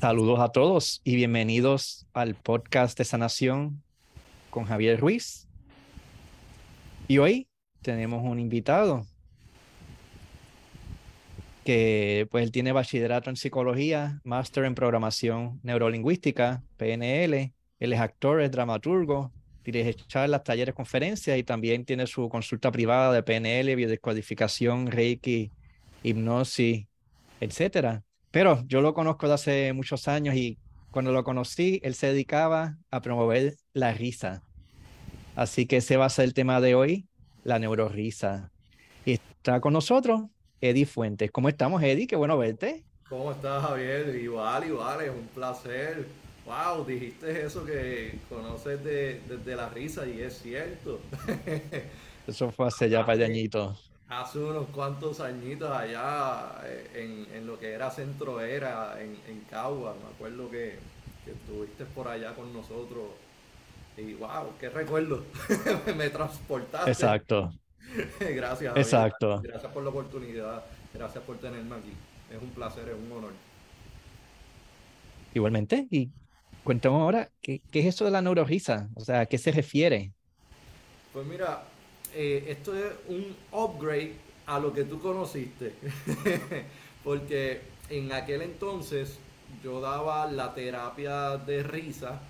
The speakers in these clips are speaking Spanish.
Saludos a todos y bienvenidos al podcast de sanación con Javier Ruiz. Y hoy tenemos un invitado que pues él tiene bachillerato en psicología, máster en programación neurolingüística, PNL, él es actor, es dramaturgo, dirige charlas, talleres, conferencias y también tiene su consulta privada de PNL, biodescodificación, Reiki, hipnosis, etcétera. Pero yo lo conozco de hace muchos años y cuando lo conocí, él se dedicaba a promover la risa. Así que ese va a ser el tema de hoy, la neurorisa. Y está con nosotros Eddie Fuentes. ¿Cómo estamos, Eddie? Qué bueno verte. ¿Cómo estás, Javier? Igual, igual, es un placer. Wow, dijiste eso que conoces desde la risa y es cierto. Eso fue hace ya para añitos hace unos cuantos añitos allá eh, en, lo que era Centro Era, en, en Cagua, me acuerdo que, estuviste por allá con nosotros y wow, qué recuerdo, me transportaste. Exacto. gracias. Exacto. Gracias por la oportunidad, gracias por tenerme aquí. Es un placer, es un honor. Igualmente, y cuéntame ahora, ¿qué, ¿qué, es eso de la neurorisa? O sea, ¿a qué se refiere? Pues mira, eh, esto es un upgrade a lo que tú conociste. Porque en aquel entonces yo daba la terapia de risa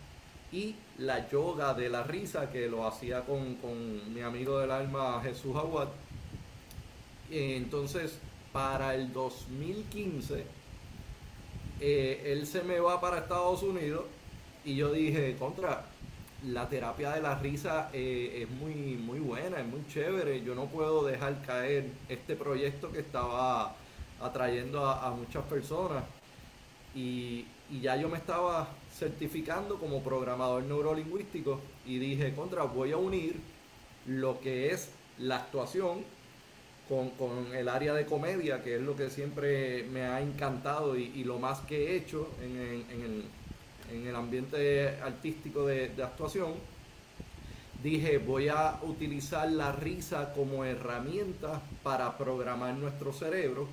y la yoga de la risa que lo hacía con, mi amigo del alma Jesús Aguad. Entonces, para el 2015, eh, él se me va para Estados Unidos y yo dije, contra, la terapia de la risa eh, es muy, muy buena, es muy chévere. Yo no puedo dejar caer este proyecto que estaba atrayendo a, muchas personas. Y, ya yo me estaba certificando como programador neurolingüístico y dije, contra, voy a unir lo que es la actuación con, el área de comedia, que es lo que siempre me ha encantado y, lo más que he hecho en, en el en el ambiente artístico de, actuación, dije voy a utilizar la risa como herramienta para programar nuestro cerebro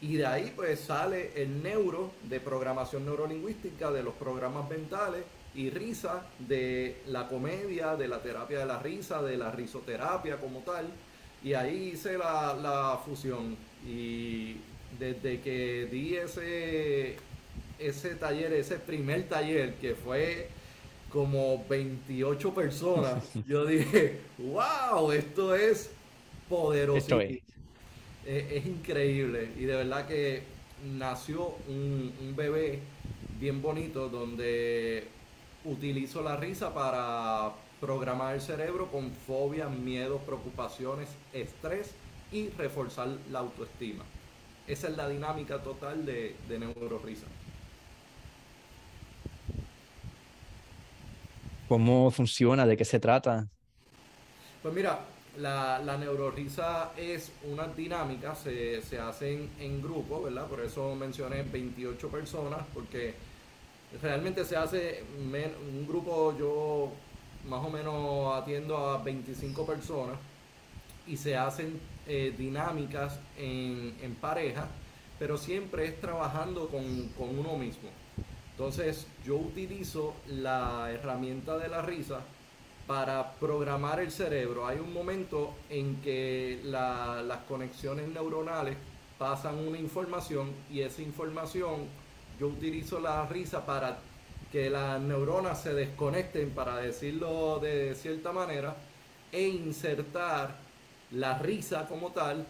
y de ahí pues sale el neuro de programación neurolingüística de los programas mentales y risa de la comedia, de la terapia de la risa, de la risoterapia como tal. Y ahí hice la, la fusión. Y desde que di ese, ese taller, ese primer taller que fue como 28 personas, yo dije, wow, esto es poderoso. es. increíble y de verdad que nació un, un, bebé bien bonito donde utilizo la risa para programar el cerebro con fobias, miedos, preocupaciones, estrés y reforzar la autoestima. Esa es la dinámica total de, de Neurorisa. ¿Cómo funciona? ¿De qué se trata? Pues mira, la, la neurorisa es una dinámica, se, se hacen en grupo, ¿verdad? Por eso mencioné 28 personas, porque realmente se hace un grupo, yo más o menos atiendo a 25 personas y se hacen eh, dinámicas en, en, pareja, pero siempre es trabajando con, con uno mismo. Entonces yo utilizo la herramienta de la risa para programar el cerebro. Hay un momento en que las conexiones neuronales pasan una información y esa información yo utilizo la risa para que las neuronas se desconecten, para decirlo de cierta manera, e insertar la risa como tal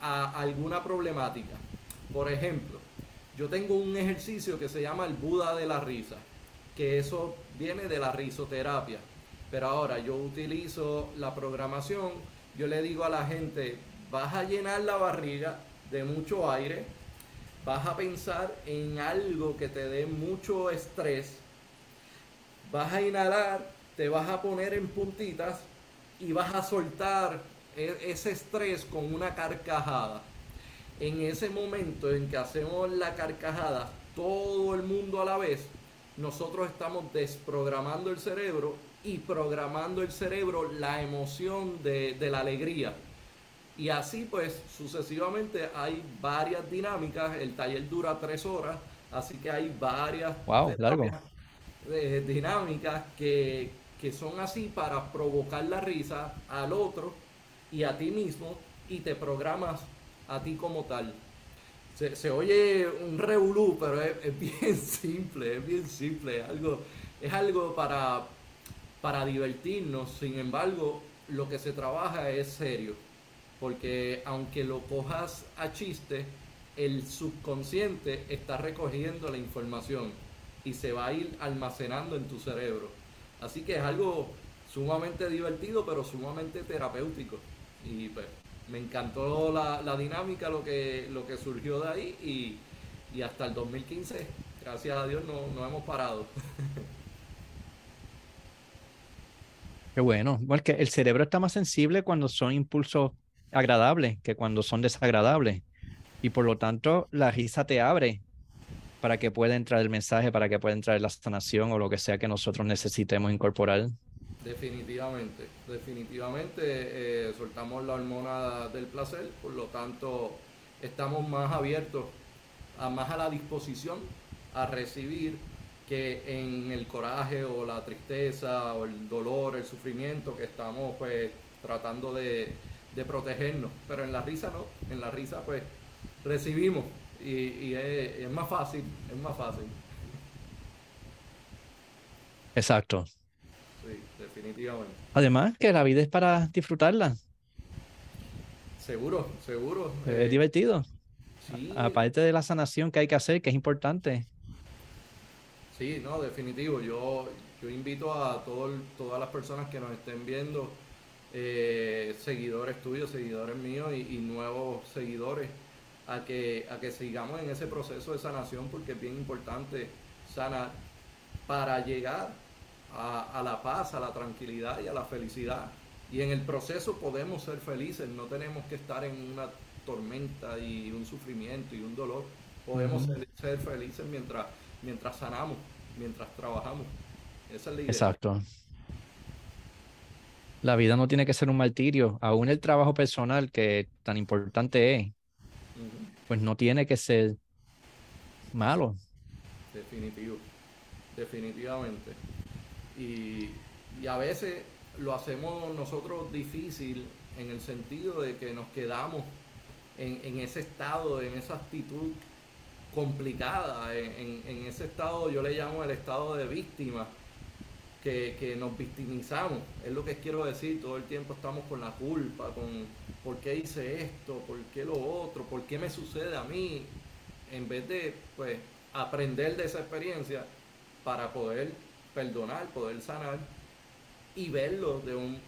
a alguna problemática. Por ejemplo, yo tengo un ejercicio que se llama el Buda de la risa, que eso viene de la risoterapia. Pero ahora yo utilizo la programación, yo le digo a la gente, vas a llenar la barriga de mucho aire, vas a pensar en algo que te dé mucho estrés, vas a inhalar, te vas a poner en puntitas y vas a soltar e-, ese estrés con una carcajada en ese momento en que hacemos la carcajada todo el mundo a la vez, nosotros estamos desprogramando el cerebro y programando el cerebro la emoción de, la alegría. Y así pues sucesivamente hay varias dinámicas, el taller dura tres horas, Así que hay varias wow, largo. dinámicas que, que son así para provocar la risa al otro y a ti mismo y te programas a ti como tal. Se, oye un revolú, pero es, bien simple, es bien simple, es algo, es algo para, para divertirnos, sin embargo, lo que se trabaja es serio, porque aunque lo cojas a chiste, el subconsciente está recogiendo la información y se va a ir almacenando en tu cerebro. Así que es algo sumamente divertido, pero sumamente terapéutico. Y pues me encantó la, dinámica, lo que, lo que surgió de ahí y, hasta el 2015, gracias a Dios, no, no hemos parado. Qué bueno, porque el cerebro está más sensible cuando son impulsos agradables que cuando son desagradables. Y por lo tanto, la risa te abre para que pueda entrar el mensaje, para que pueda entrar la sanación o lo que sea que nosotros necesitemos incorporar. Definitivamente, definitivamente eh, soltamos la hormona del placer, por lo tanto estamos más abiertos, a, más a la disposición a recibir que en el coraje o la tristeza o el dolor, el sufrimiento que estamos pues tratando de, protegernos. Pero en la risa no, en la risa pues recibimos y, es más fácil, es más fácil. Exacto definitivamente. Además, que la vida es para disfrutarla. Seguro, seguro. Es eh, divertido. Aparte de la sanación que hay que hacer, que es importante. Sí, no, definitivo. Yo, yo invito a todo, todas las personas que nos estén viendo, eh, seguidores tuyos, seguidores míos y, y, nuevos seguidores, a que, a que sigamos en ese proceso de sanación porque es bien importante sanar para llegar a, la paz, a la tranquilidad y a la felicidad. Y en el proceso podemos ser felices, no tenemos que estar en una tormenta y un sufrimiento y un dolor. Podemos ser, felices mientras, mientras sanamos, mientras trabajamos. Esa es la idea. Exacto. La vida no tiene que ser un martirio. Aún el trabajo personal, que tan importante es, pues no tiene que ser malo. Definitivo. Definitivamente. Y, a veces lo hacemos nosotros difícil en el sentido de que nos quedamos en, ese estado, en esa actitud complicada, en, ese estado, yo le llamo el estado de víctima, que, nos victimizamos, es lo que quiero decir, todo el tiempo estamos con la culpa, con por qué hice esto, por qué lo otro, por qué me sucede a mí, en vez de pues aprender de esa experiencia para poder perdonar, poder sanar y verlo de un,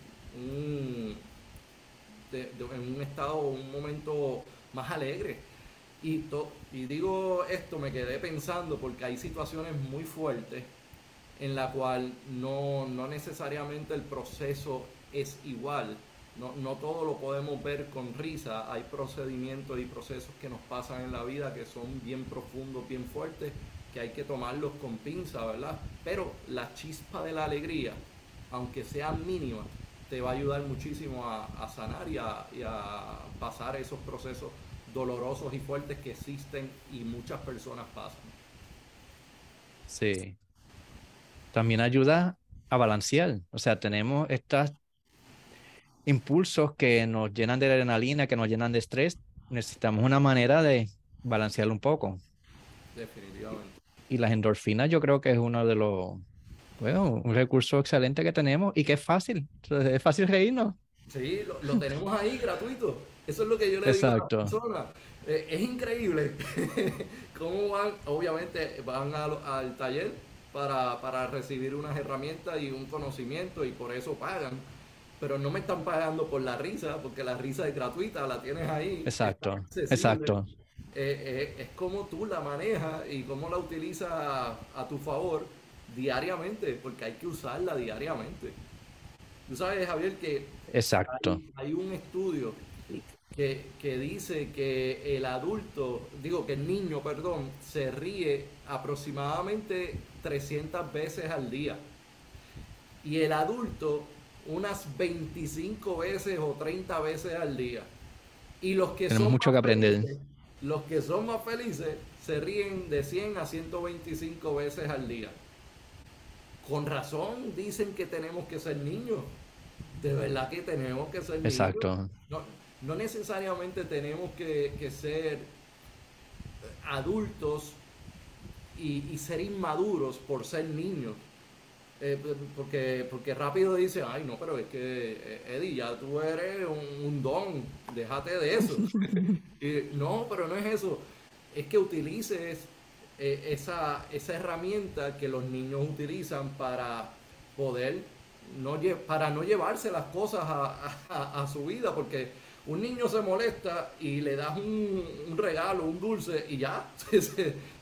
en un estado, un momento más alegre. Y, y digo esto, me quedé pensando porque hay situaciones muy fuertes en la cual no, no necesariamente el proceso es igual. No, no, todo lo podemos ver con risa. Hay procedimientos y procesos que nos pasan en la vida que son bien profundos, bien fuertes que hay que tomarlos con pinza, ¿verdad? Pero la chispa de la alegría, aunque sea mínima, te va a ayudar muchísimo a, sanar y a, pasar esos procesos dolorosos y fuertes que existen y muchas personas pasan. Sí. También ayuda a balancear. O sea, tenemos estos impulsos que nos llenan de adrenalina, que nos llenan de estrés. Necesitamos una manera de balancearlo un poco. Definitivamente y las endorfinas yo creo que es uno de los, bueno, un recurso excelente que tenemos y que es fácil, es fácil reírnos. Sí, lo, tenemos ahí gratuito. Eso es lo que yo le digo a las personas. Eh, es increíble cómo van, obviamente van al, taller para, para recibir unas herramientas y un conocimiento y por eso pagan pero no me están pagando por la risa, porque la risa es gratuita, la tienes ahí. Exacto, exacto. Eh, eh, es como tú la manejas y cómo la utilizas a, tu favor diariamente, porque hay que usarla diariamente. Tú sabes, Javier, que Exacto. Hay, un estudio que, que, dice que el adulto, digo que el niño, perdón, se ríe aproximadamente 300 veces al día. Y el adulto unas 25 veces o 30 veces al día. Y los que Tenemos mucho que aprender los que son más felices se ríen de 100 a 125 veces al día. Con razón dicen que tenemos que ser niños. De verdad que tenemos que ser niños. Exacto. No, necesariamente tenemos que, ser adultos y, ser inmaduros por ser niños. Eh, porque, porque rápido dice, ay no, pero es que eh, Eddie, ya tú eres un, don, déjate de eso. no, pero no es eso, es que utilices eh, esa, esa herramienta que los niños utilizan para poder, no, para no llevarse las cosas a, su vida, porque un niño se molesta y le das un, regalo, un dulce y ya se,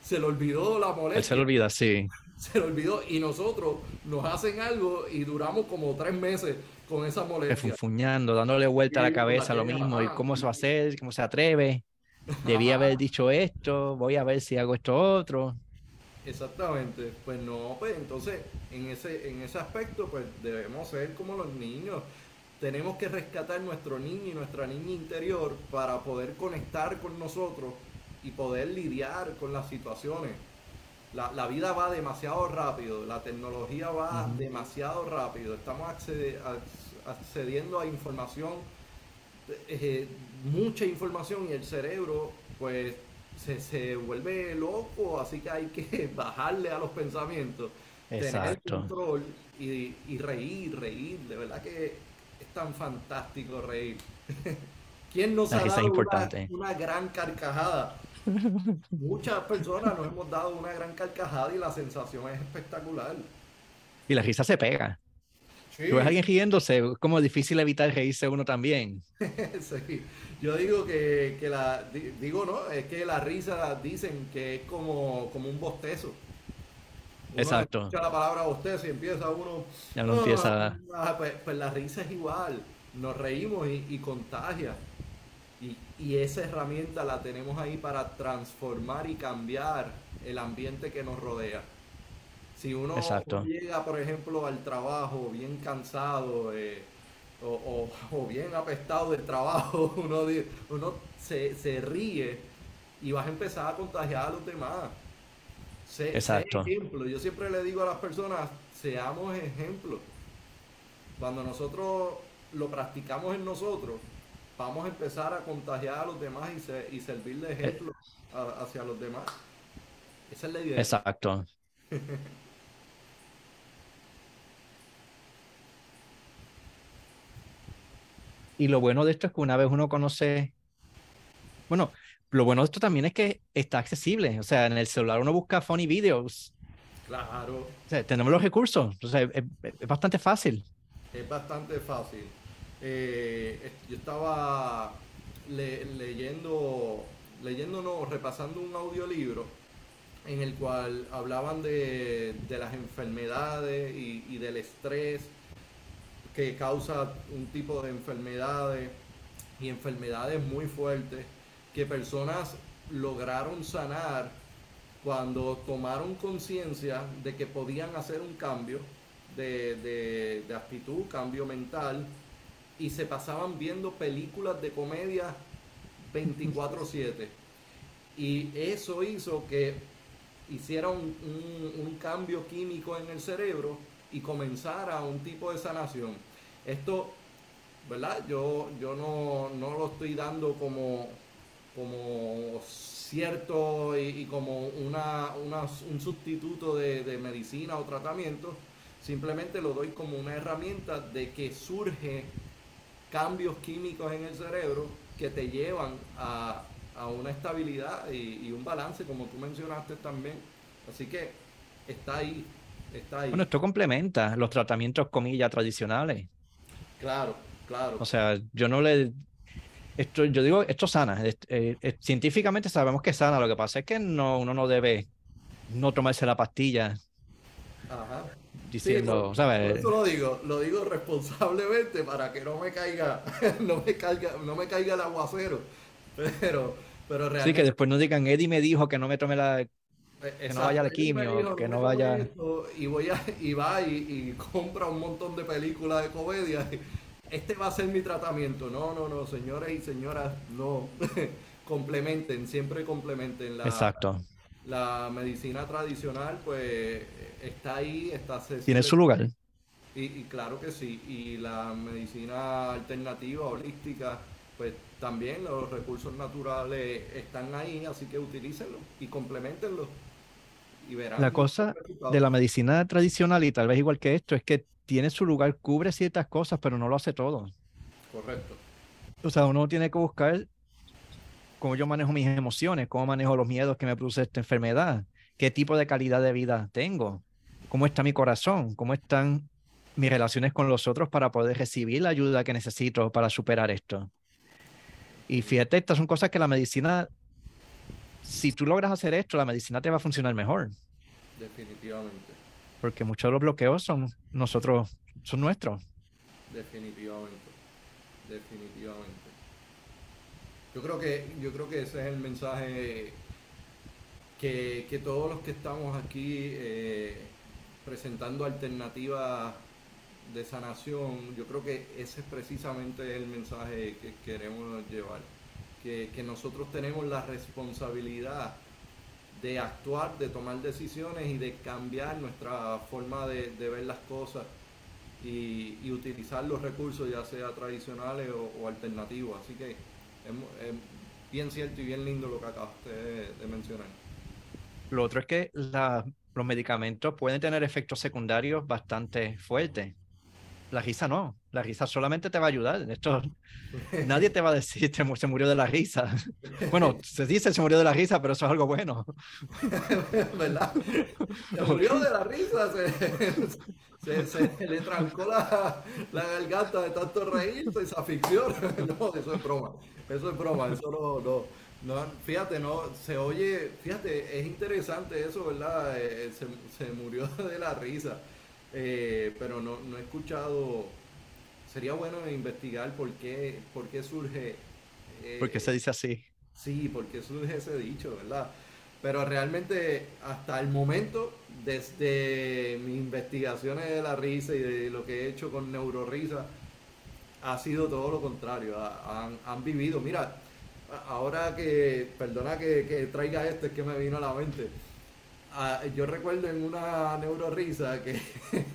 se, le olvidó la molestia. Se le olvida, sí se le olvidó y nosotros nos hacen algo y duramos como tres meses con esa molestia. Refunfuñando, dándole vuelta a la cabeza lo mismo y cómo se va a hacer, cómo se atreve. Debía haber dicho esto, voy a ver si hago esto otro. Exactamente, pues no, pues entonces en ese, en ese aspecto pues debemos ser como los niños. Tenemos que rescatar nuestro niño y nuestra niña interior para poder conectar con nosotros y poder lidiar con las situaciones la, vida va demasiado rápido, la tecnología va demasiado rápido, estamos accediendo a información, eh, mucha información y el cerebro pues se, vuelve loco, así que hay que bajarle a los pensamientos, tener control y, reír, reír, de verdad que es tan fantástico reír. ¿Quién nos ha dado una gran carcajada? Muchas personas nos hemos dado una gran carcajada y la sensación es espectacular. Y la risa se pega. Si ves a alguien riéndose, es como difícil evitar reírse uno también. sí. Yo digo que, la, digo no, es que la risa dicen que es como, como un bostezo. Exacto. Escucha la palabra bostezo y empieza uno. Ya no empieza. Ah, ah, pues, pues, la risa es igual. Nos reímos y, y contagia. Y, esa herramienta la tenemos ahí para transformar y cambiar el ambiente que nos rodea. Si uno llega, por ejemplo, al trabajo bien cansado eh, o, bien apestado del trabajo, uno, uno se, ríe y vas a empezar a contagiar a los demás. Exacto. ejemplo. Yo siempre le digo a las personas, seamos ejemplos. Cuando nosotros lo practicamos en nosotros, vamos a empezar a contagiar a los demás y, servir de ejemplo hacia los demás. Esa es la idea. Exacto. y lo bueno de esto es que una vez uno conoce, bueno, lo bueno de esto también es que está accesible. O sea, en el celular uno busca funny videos. Claro. tenemos los recursos. O sea, es bastante fácil. Es bastante fácil. Eh, yo estaba leyendo, leyendo, no, repasando un audiolibro en el cual hablaban de, las enfermedades y, del estrés que causa un tipo de enfermedades y enfermedades muy fuertes que personas lograron sanar cuando tomaron conciencia de que podían hacer un cambio de, de actitud, cambio mental y se pasaban viendo películas de comedia 24/7. Y eso hizo que hiciera un, cambio químico en el cerebro y comenzara un tipo de sanación. Esto, ¿verdad? Yo, yo no, lo estoy dando como, como cierto y, como una, un sustituto de, de medicina o tratamiento, simplemente lo doy como una herramienta de que surge cambios químicos en el cerebro que te llevan a, una estabilidad y, un balance, como tú mencionaste también. Así que está ahí, está ahí. Bueno, esto complementa los tratamientos, comillas, tradicionales. Claro, claro. O sea, yo no le... Esto, yo digo, esto sana. Eh, eh, científicamente sabemos que sana. Lo que pasa es que no, uno no debe no tomarse la pastilla. Ajá diciendo, ¿sabes? eso lo digo, lo digo responsablemente para que no me caiga, no me caiga, no me caiga el aguacero. Pero, pero realmente. Sí, que después no digan, Eddie me dijo que no me tome la. que no vaya al quimio, que no vaya. y, voy a, y va y, compra un montón de películas de comedia. Este va a ser mi tratamiento. No, no, no, señores y señoras, no. complementen, siempre complementen la, Exacto. La medicina tradicional, pues está ahí, está Tiene su lugar. Y, y, claro que sí, y la medicina alternativa, holística, pues también los recursos naturales están ahí, así que utilícenlos y complementenlos. Y verán la cosa de la medicina tradicional y tal vez igual que esto es que tiene su lugar, cubre ciertas cosas, pero no lo hace todo. Correcto. O sea, uno tiene que buscar cómo yo manejo mis emociones, cómo manejo los miedos que me produce esta enfermedad, qué tipo de calidad de vida tengo, cómo está mi corazón, cómo están mis relaciones con los otros para poder recibir la ayuda que necesito para superar esto. Y fíjate, estas son cosas que la medicina, si tú logras hacer esto, la medicina te va a funcionar mejor. Definitivamente. Porque muchos de los bloqueos son nosotros, son nuestros. Definitivamente. Definitivamente. Yo creo que, yo creo que ese es el mensaje que, que todos los que estamos aquí eh, presentando alternativas de sanación, yo creo que ese es precisamente el mensaje que queremos llevar. Que, que nosotros tenemos la responsabilidad de actuar, de tomar decisiones y de cambiar nuestra forma de, de ver las cosas y, y, utilizar los recursos, ya sea tradicionales o, o alternativos. Así que es, es, bien cierto y bien lindo lo que acabaste de, de mencionar. Lo otro es que los medicamentos pueden tener efectos secundarios bastante fuertes. La risa no, la risa solamente te va a ayudar. Esto, nadie te va a decir se murió de la risa. Bueno, se dice se murió de la risa, pero eso es algo bueno. ¿Verdad? Se murió de la risa, se, se, se le trancó la, la, garganta de tanto reírse y se. No, eso es broma. Eso es broma, eso no, no, no, fíjate, no, se oye, fíjate, es interesante eso, ¿verdad? Eh, se, se, murió de la risa, eh, pero no, no, he escuchado, sería bueno investigar por qué, por qué surge... Eh, ¿Por qué se dice así? Sí, por qué surge ese dicho, ¿verdad? Pero realmente hasta el momento, desde mis investigaciones de la risa y de lo que he hecho con Neurorisa, ha sido todo lo contrario, han, han vivido, mira, ahora que, perdona que, que, traiga esto, es que me vino a la mente. Uh, yo recuerdo en una neurorisa que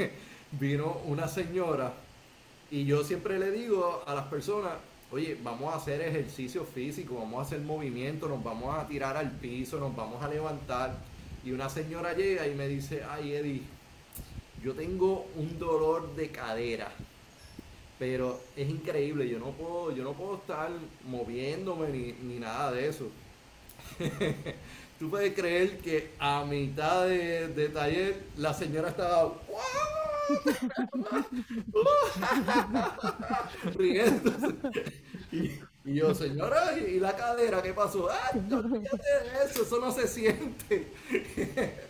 vino una señora y yo siempre le digo a las personas, oye, vamos a hacer ejercicio físico, vamos a hacer movimiento, nos vamos a tirar al piso, nos vamos a levantar. Y una señora llega y me dice, ay Eddie, yo tengo un dolor de cadera pero es increíble, yo no puedo, yo no puedo estar moviéndome ni, ni nada de eso. Tú puedes creer que a mitad de, de taller la señora estaba riéndose. Y, y, yo, señora, ¿y la cadera qué pasó? ¡Ah, no eso! Eso no se siente.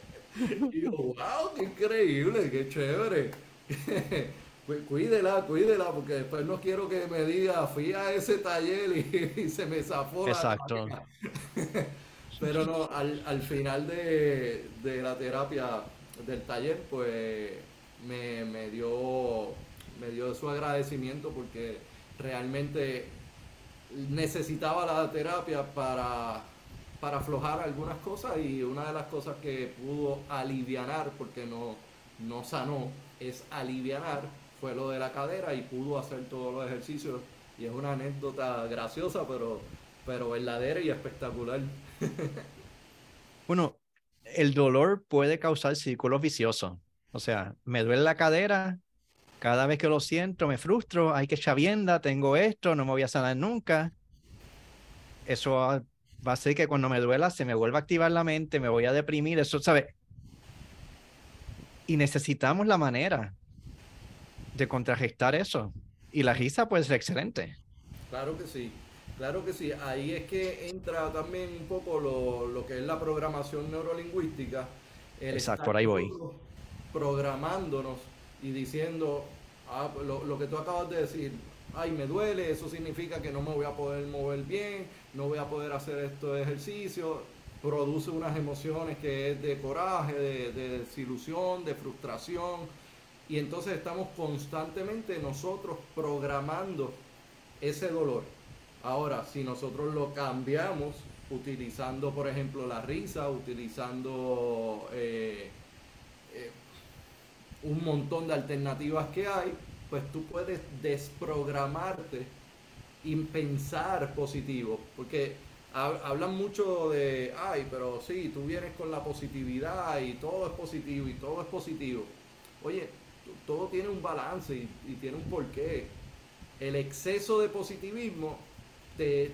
y yo, wow, qué increíble, qué chévere cuídela, cuídela, porque después no quiero que me diga, fui a ese taller y, y se me zafó. Exacto. La Pero no, al, al final de, de, la terapia del taller, pues me, me, dio, me dio su agradecimiento porque realmente necesitaba la terapia para, para aflojar algunas cosas y una de las cosas que pudo alivianar, porque no, no sanó, es alivianar fue lo de la cadera y pudo hacer todos los ejercicios. Y es una anécdota graciosa, pero, pero verdadera y espectacular. bueno, el dolor puede causar círculos viciosos. O sea, me duele la cadera, cada vez que lo siento me frustro, hay que chavienda, tengo esto, no me voy a sanar nunca. Eso va a hacer que cuando me duela se me vuelva a activar la mente, me voy a deprimir, eso, ¿sabes? Y necesitamos la manera de contrarrestar eso. Y la risa puede ser excelente. Claro que sí, claro que sí. Ahí es que entra también un poco lo, lo que es la programación neurolingüística. Exacto, por ahí voy. Programándonos y diciendo ah, lo, lo, que tú acabas de decir, ay, me duele, eso significa que no me voy a poder mover bien, no voy a poder hacer estos ejercicios. Produce unas emociones que es de coraje, de, de desilusión, de frustración y entonces estamos constantemente nosotros programando ese dolor. Ahora, si nosotros lo cambiamos utilizando, por ejemplo, la risa, utilizando eh, eh, un montón de alternativas que hay, pues tú puedes desprogramarte y pensar positivo, porque hablan mucho de, ay, pero sí, tú vienes con la positividad y todo es positivo y todo es positivo. Oye, todo tiene un balance y, tiene un porqué. El exceso de positivismo te,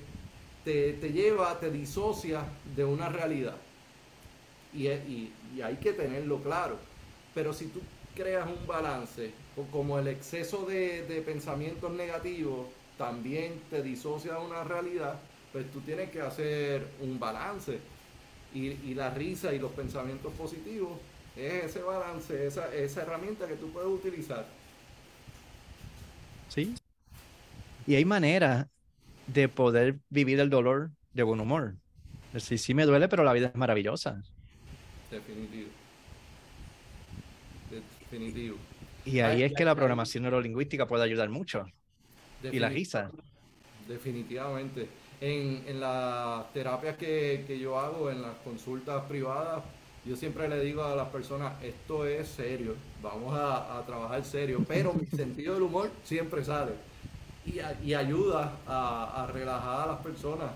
te, lleva, te disocia de una realidad. Y, y, hay que tenerlo claro. Pero si tú creas un balance, como el exceso de, de pensamientos negativos también te disocia de una realidad, pues tú tienes que hacer un balance. Y, y la risa y los pensamientos positivos es ese balance, esa, esa herramienta que tú puedes utilizar. Sí. Y hay maneras de poder vivir el dolor de buen humor. Sí, sí me duele, pero la vida es maravillosa. Definitivo. Definitivo. Y ahí es que la programación neurolingüística puede ayudar mucho. Y la risa. Definitivamente. En, en las terapias que, que yo hago, en las consultas privadas, yo siempre le digo a las personas, esto es serio, vamos a, trabajar serio, pero mi sentido del humor siempre sale y, ayuda a, relajar a las personas.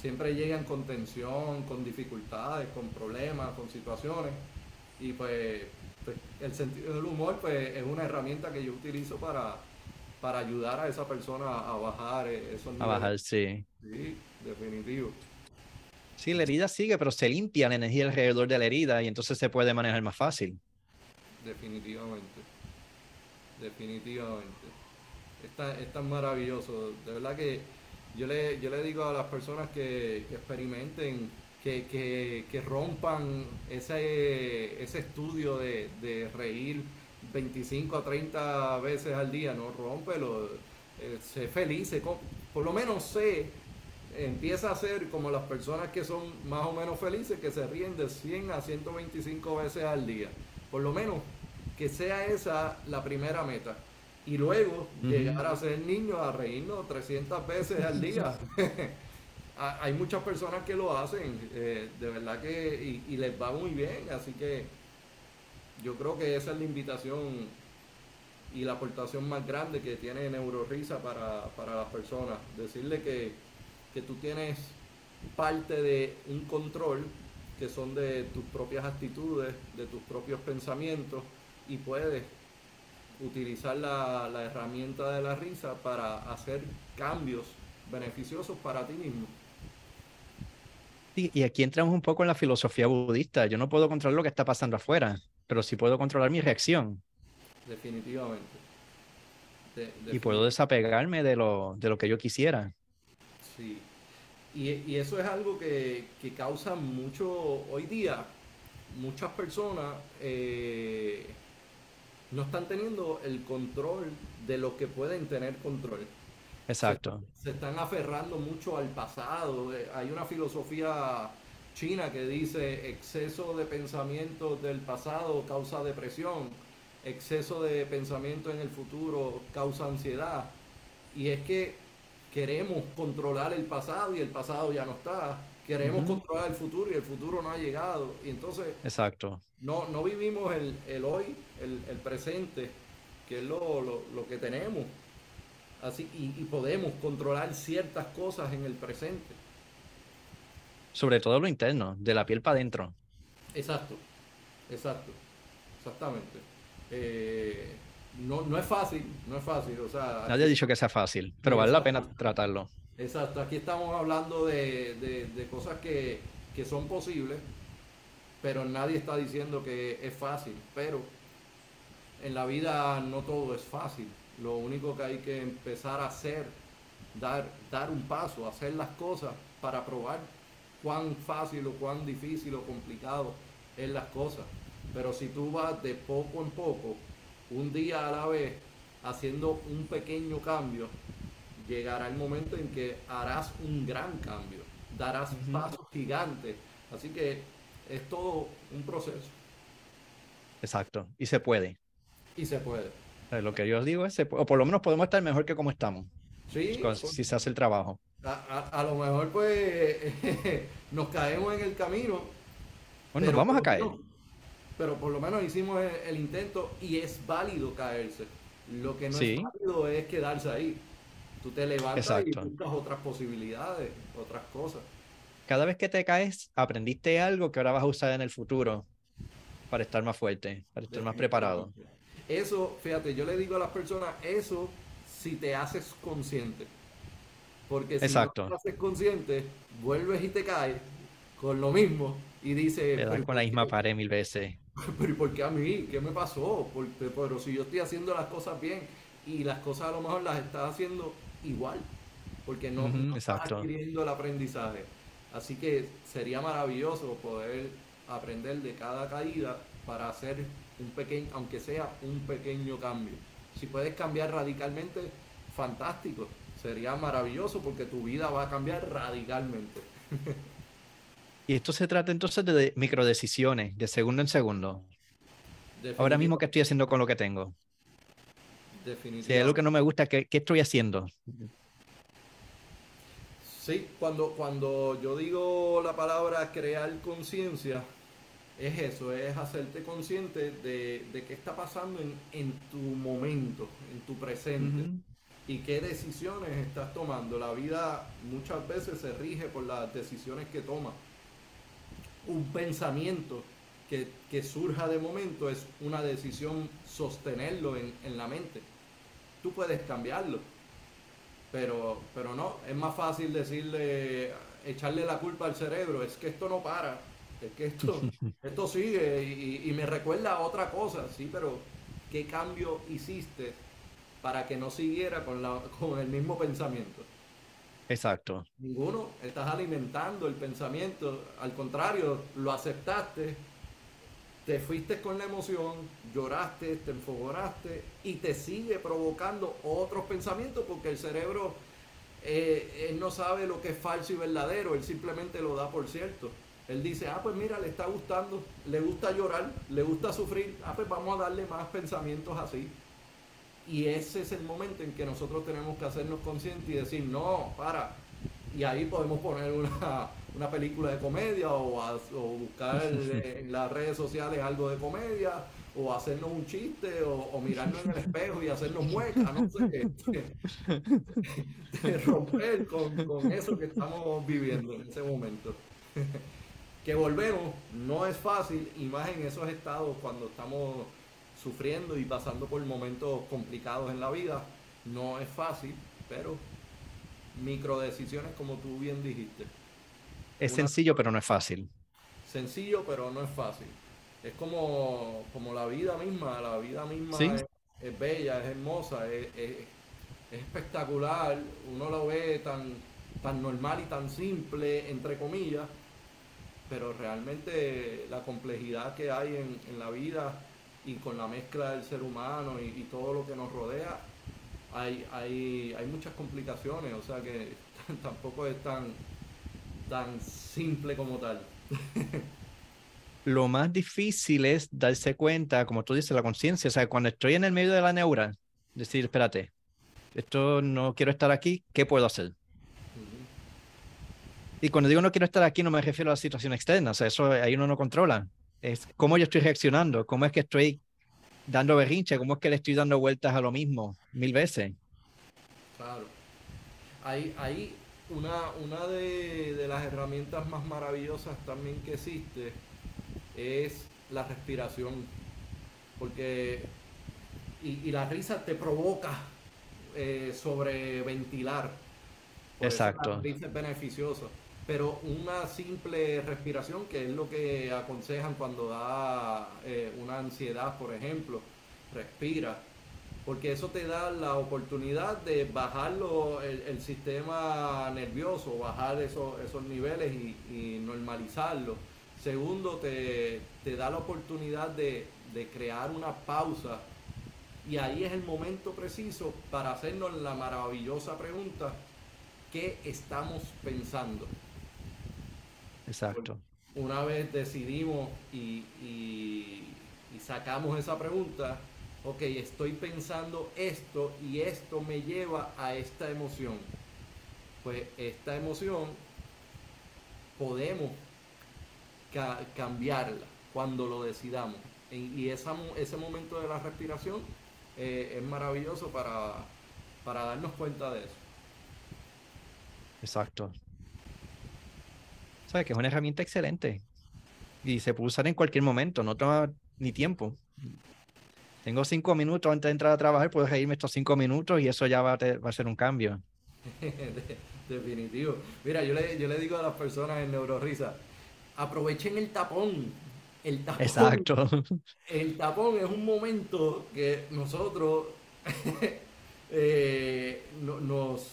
Siempre llegan con tensión, con dificultades, con problemas, con situaciones y pues, pues, el sentido del humor pues es una herramienta que yo utilizo para, para ayudar a esa persona a bajar esos niveles. A bajar, sí. Sí, definitivo. Sí, la herida sigue, pero se limpia la energía alrededor de la herida y entonces se puede manejar más fácil. Definitivamente. Definitivamente. Es tan, maravilloso. De verdad que yo le, yo le digo a las personas que, experimenten, que, rompan ese, ese estudio de, de, reír 25 a 30 veces al día, no rómpelo. Eh, sé feliz, por lo menos sé empieza a ser como las personas que son más o menos felices, que se ríen de 100 a 125 veces al día. Por lo menos que sea esa la primera meta. Y luego llegar a ser niño a reírnos 300 veces al día. Hay muchas personas que lo hacen, eh, de verdad que, y, les va muy bien. Así que yo creo que esa es la invitación y la aportación más grande que tiene NeuroRisa para, para las personas. Decirle que, que tú tienes parte de un control que son de tus propias actitudes, de tus propios pensamientos y puedes utilizar la, herramienta de la risa para hacer cambios beneficiosos para ti mismo. Y aquí entramos un poco en la filosofía budista. Yo no puedo controlar lo que está pasando afuera, pero sí puedo controlar mi reacción. Definitivamente. Y puedo desapegarme de lo, de lo que yo quisiera. Sí. Y, eso es algo que, causa mucho, hoy día, muchas personas eh, no están teniendo el control de lo que pueden tener control. Exacto. Se, están aferrando mucho al pasado. Eh, hay una filosofía china que dice exceso de pensamiento del pasado causa depresión, exceso de pensamiento en el futuro causa ansiedad. Y es que queremos controlar el pasado y el pasado ya no está. Queremos controlar el futuro y el futuro no ha llegado. Y entonces Exacto. No, no vivimos el, hoy, el, presente, que es lo, que tenemos. Así, y, podemos controlar ciertas cosas en el presente. Sobre todo lo interno, de la piel para adentro. Exacto, exacto, exactamente. Eh, no, no es fácil, no es fácil. O sea, Nadie ha dicho que sea fácil, pero vale la pena tratarlo. Exacto, aquí estamos hablando de, cosas que, son posibles, pero nadie está diciendo que es fácil. Pero en la vida no todo es fácil. Lo único que hay que empezar a hacer, dar, dar un paso, hacer las cosas para probar cuán fácil o cuán difícil o complicado es las cosas. Pero si tú vas de poco en poco, un día a la vez, haciendo un pequeño cambio, llegará el momento en que harás un gran cambio, darás pasos gigantes. Así que es todo un proceso. Exacto, y se puede. Y se puede. Lo que yo os digo es, o por lo menos podemos estar mejor que como estamos. Sí. Si se hace el trabajo. A, lo mejor pues nos caemos en el camino. Bueno, nos vamos a caer. pero por lo menos hicimos el, intento y es válido caerse. Lo que no es válido es quedarse ahí. Tú te levantas y buscas otras posibilidades, otras cosas. Cada vez que te caes, aprendiste algo que ahora vas a usar en el futuro para estar más fuerte, para estar más preparado. Eso, fíjate, yo le digo a las personas, eso si te haces consciente. Porque si no te haces consciente, vuelves y te caes con lo mismo y dices... Te con la misma pared mil veces. Pero ¿y por qué a mí? ¿Qué me pasó? Porque, pero si yo estoy haciendo las cosas bien y las cosas a lo mejor las estás haciendo igual, porque no, estás adquiriendo el aprendizaje. Así que sería maravilloso poder aprender de cada caída para hacer un pequeño, aunque sea un pequeño cambio. Si puedes cambiar radicalmente, fantástico. Sería maravilloso porque tu vida va a cambiar radicalmente. y esto se trata entonces de microdecisiones, de segundo en segundo. Ahora mismo, ¿qué estoy haciendo con lo que tengo? Si hay algo que no me gusta, ¿qué, qué estoy haciendo? Sí, cuando, cuando yo digo la palabra crear conciencia, es eso, es hacerte consciente de, de qué está pasando en, en, tu momento, en tu presente. Y qué decisiones estás tomando. La vida muchas veces se rige por las decisiones que tomas. Un pensamiento que, que, surja de momento es una decisión sostenerlo en, en la mente. Tú puedes cambiarlo pero, pero no, es más fácil decirle, echarle la culpa al cerebro, es que esto no para, es que esto, esto sigue y, me recuerda a otra cosa, sí, pero ¿qué cambio hiciste para que no siguiera con, la, con el mismo pensamiento? Exacto. Ninguno, estás alimentando el pensamiento, al contrario, lo aceptaste, te fuiste con la emoción, lloraste, te enfogonaste y te sigue provocando otros pensamientos porque el cerebro eh, él no sabe lo que es falso y verdadero, él simplemente lo da por cierto. Él dice, ah, pues mira, le está gustando, le gusta llorar, le gusta sufrir, ah, pues vamos a darle más pensamientos así. Y ese es el momento en que nosotros tenemos que hacernos conscientes y decir, no, para. Y ahí podemos poner una, una película de comedia o, buscar en las redes sociales algo de comedia o hacernos un chiste o, mirarnos en el espejo y hacernos muecas, no sé, de, romper con, eso que estamos viviendo en ese momento. que volvemos, no es fácil, y más en esos estados cuando estamos sufriendo y pasando por momentos complicados en la vida, no es fácil, pero micro decisiones como tú bien dijiste. Es sencillo, pero no es fácil. Sencillo, pero no es fácil. Es como, como la vida misma, la vida misma es, bella, es hermosa, es, espectacular, uno lo ve tan, tan normal y tan simple, entre comillas, pero realmente la complejidad que hay en, la vida y con la mezcla del ser humano y, todo lo que nos rodea, hay, hay, hay muchas complicaciones, o sea que tampoco es tan, tan simple como tal. Lo más difícil es darse cuenta, como tú dices, la conciencia. O sea, cuando estoy en el medio de la neura, decir, espérate, esto no quiero estar aquí, ¿qué puedo hacer? Y cuando digo no quiero estar aquí, no me refiero a la situación externa, o sea, eso ahí uno no controla. Es cómo yo estoy reaccionando, cómo es que estoy dando berrinche, cómo es que le estoy dando vueltas a lo mismo mil veces. Claro. Ahí, ahí una, una de, las herramientas más maravillosas también que existe es la respiración. Porque, y, la risa te provoca eh, sobre ventilar. Exacto. la risa es beneficiosa. Pero una simple respiración, que es lo que aconsejan cuando da eh, una ansiedad, por ejemplo, respira porque eso te da la oportunidad de bajar el, sistema nervioso, bajar esos, esos niveles y, normalizarlo. Segundo, te, da la oportunidad de, crear una pausa y ahí es el momento preciso para hacernos la maravillosa pregunta, ¿qué estamos pensando? Exacto. Una vez decidimos y, y sacamos esa pregunta, ok, estoy pensando esto y esto me lleva a esta emoción. pues esta emoción podemos cambiarla cuando lo decidamos. Y ese momento de la respiración eh, es maravilloso para, para darnos cuenta de eso. Exacto. Sabes que es una herramienta excelente y se puede usar en cualquier momento, no toma ni tiempo. Tengo cinco minutos antes de entrar a trabajar, puedo reírme estos cinco minutos y eso ya va a, va a ser un cambio. Definitivo. Mira, yo le, yo le digo a las personas en Neurorisa, aprovechen el tapón. El tapón. Exacto. El tapón es un momento que nosotros eh, nos,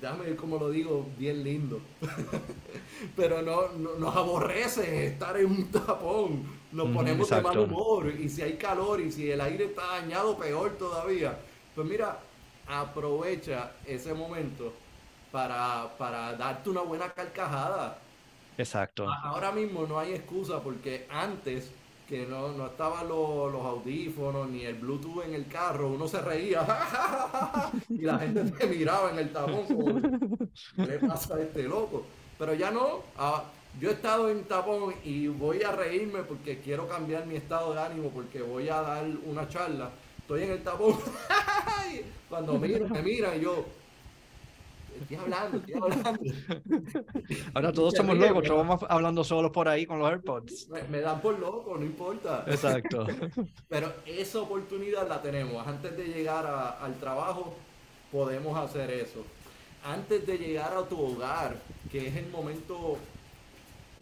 déjame ver cómo lo digo, bien lindo. Pero no, nos aborrece estar en un tapón. Nos ponemos de mal humor. Y si hay calor y si el aire está dañado, peor todavía. Pues mira, aprovecha ese momento para, para darte una buena carcajada. Exacto. Ahora mismo no hay excusa porque antes que no, no estaban los, audífonos ni el Bluetooth en el carro, uno se reía y la gente te miraba en el tapón como, ¿qué le pasa a este loco? Pero ya no, ah, yo he estado en tapón y voy a reírme porque quiero cambiar mi estado de ánimo, porque voy a dar una charla. Estoy en el tapón, cuando miran, me miran y yo, estoy hablando, estoy hablando. Ahora todos somos locos, estamos hablando solos por ahí con los AirPods. Me, dan por loco, no importa. Exacto. Pero esa oportunidad la tenemos. Antes de llegar al trabajo, podemos hacer eso. Antes de llegar a tu hogar, que es el momento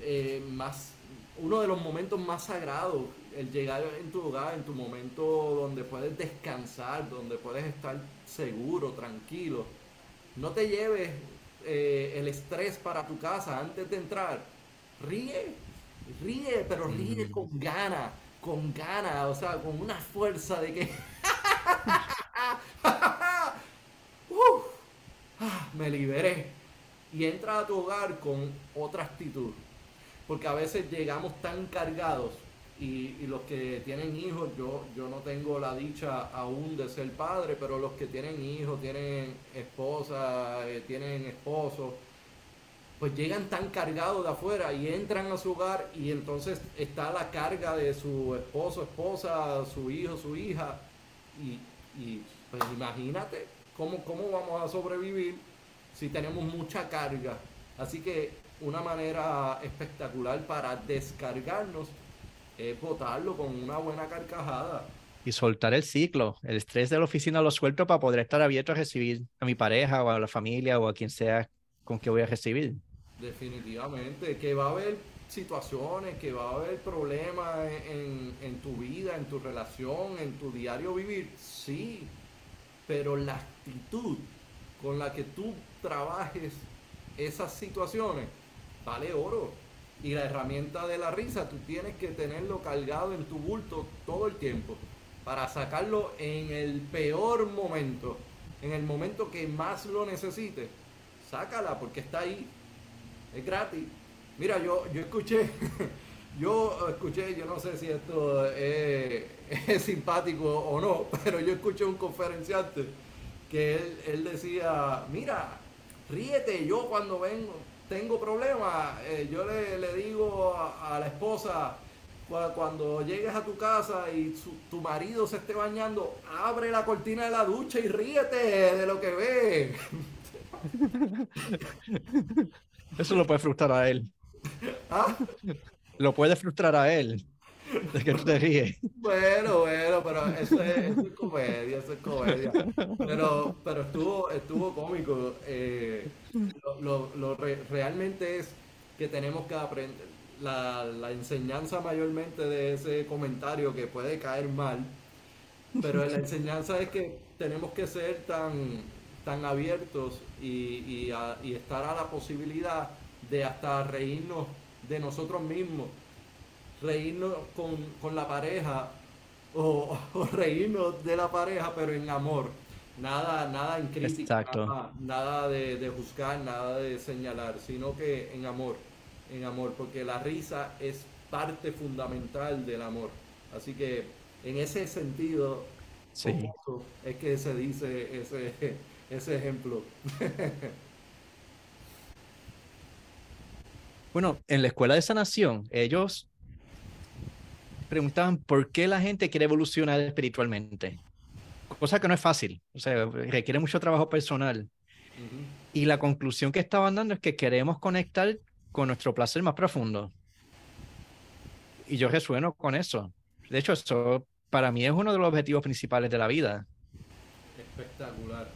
eh, más, uno de los momentos más sagrados, el llegar en tu hogar, en tu momento donde puedes descansar, donde puedes estar seguro, tranquilo no te lleves eh, el estrés para tu casa antes de entrar. Ríe, ríe, pero ríe mm. con gana, con gana, o sea, con una fuerza de que... Ah, me liberé. Y entra a tu hogar con otra actitud. Porque a veces llegamos tan cargados y, los que tienen hijos, yo, yo no tengo la dicha aún de ser padre, pero los que tienen hijos, tienen esposa, eh, tienen esposo, pues llegan tan cargados de afuera y entran a su hogar y entonces está la carga de su esposo, esposa, su hijo, su hija. Y, y pues imagínate cómo, cómo vamos a sobrevivir si tenemos mucha carga. Así que una manera espectacular para descargarnos es botarlo con una buena carcajada. Y soltar el ciclo. El estrés de la oficina lo suelto para poder estar abierto a recibir a mi pareja o a la familia o a quien sea con que voy a recibir. Definitivamente, que va a haber situaciones, que va a haber problemas en, en tu vida, en tu relación, en tu diario vivir, sí, pero la actitud con la que tú trabajes esas situaciones vale oro y la herramienta de la risa, tú tienes que tenerlo cargado en tu bulto todo el tiempo para sacarlo en el peor momento, en el momento que más lo necesites. Sácala porque está ahí, es gratis. Mira, yo, yo escuché, yo escuché, yo no sé si esto es, simpático o no, pero yo escuché un conferenciante que él, él decía, mira, ríete, yo cuando vengo, tengo problemas, eh, yo le, digo a, la esposa, cuando llegues a tu casa y tu marido se esté bañando, abre la cortina de la ducha y ríete de lo que ve. Eso lo puede frustrar a él. ¿Ah? Lo puede frustrar a él. De que tú te ríes. Bueno, bueno, pero eso es, comedia, eso es comedia. Pero, pero estuvo, estuvo cómico. Eh, lo, realmente es que tenemos que aprender. La, la, enseñanza mayormente de ese comentario que puede caer mal, pero la enseñanza es que tenemos que ser tan, tan abiertos y, y estar a la posibilidad de hasta reírnos de nosotros mismos reírnos con, la pareja o, reírnos de la pareja, pero en amor. Nada, nada en crítica, nada, de, juzgar, nada de señalar, sino que en amor, en amor, porque la risa es parte fundamental del amor. Así que en ese sentido es que se dice ese, ese ejemplo. Bueno, en la escuela de sanación, ellos preguntaban por qué la gente quiere evolucionar espiritualmente. Cosa que no es fácil, o sea, requiere mucho trabajo personal. Y la conclusión que estaban dando es que queremos conectar con nuestro placer más profundo. Y yo resueno con eso. De hecho, eso para mí es uno de los objetivos principales de la vida. Espectacular.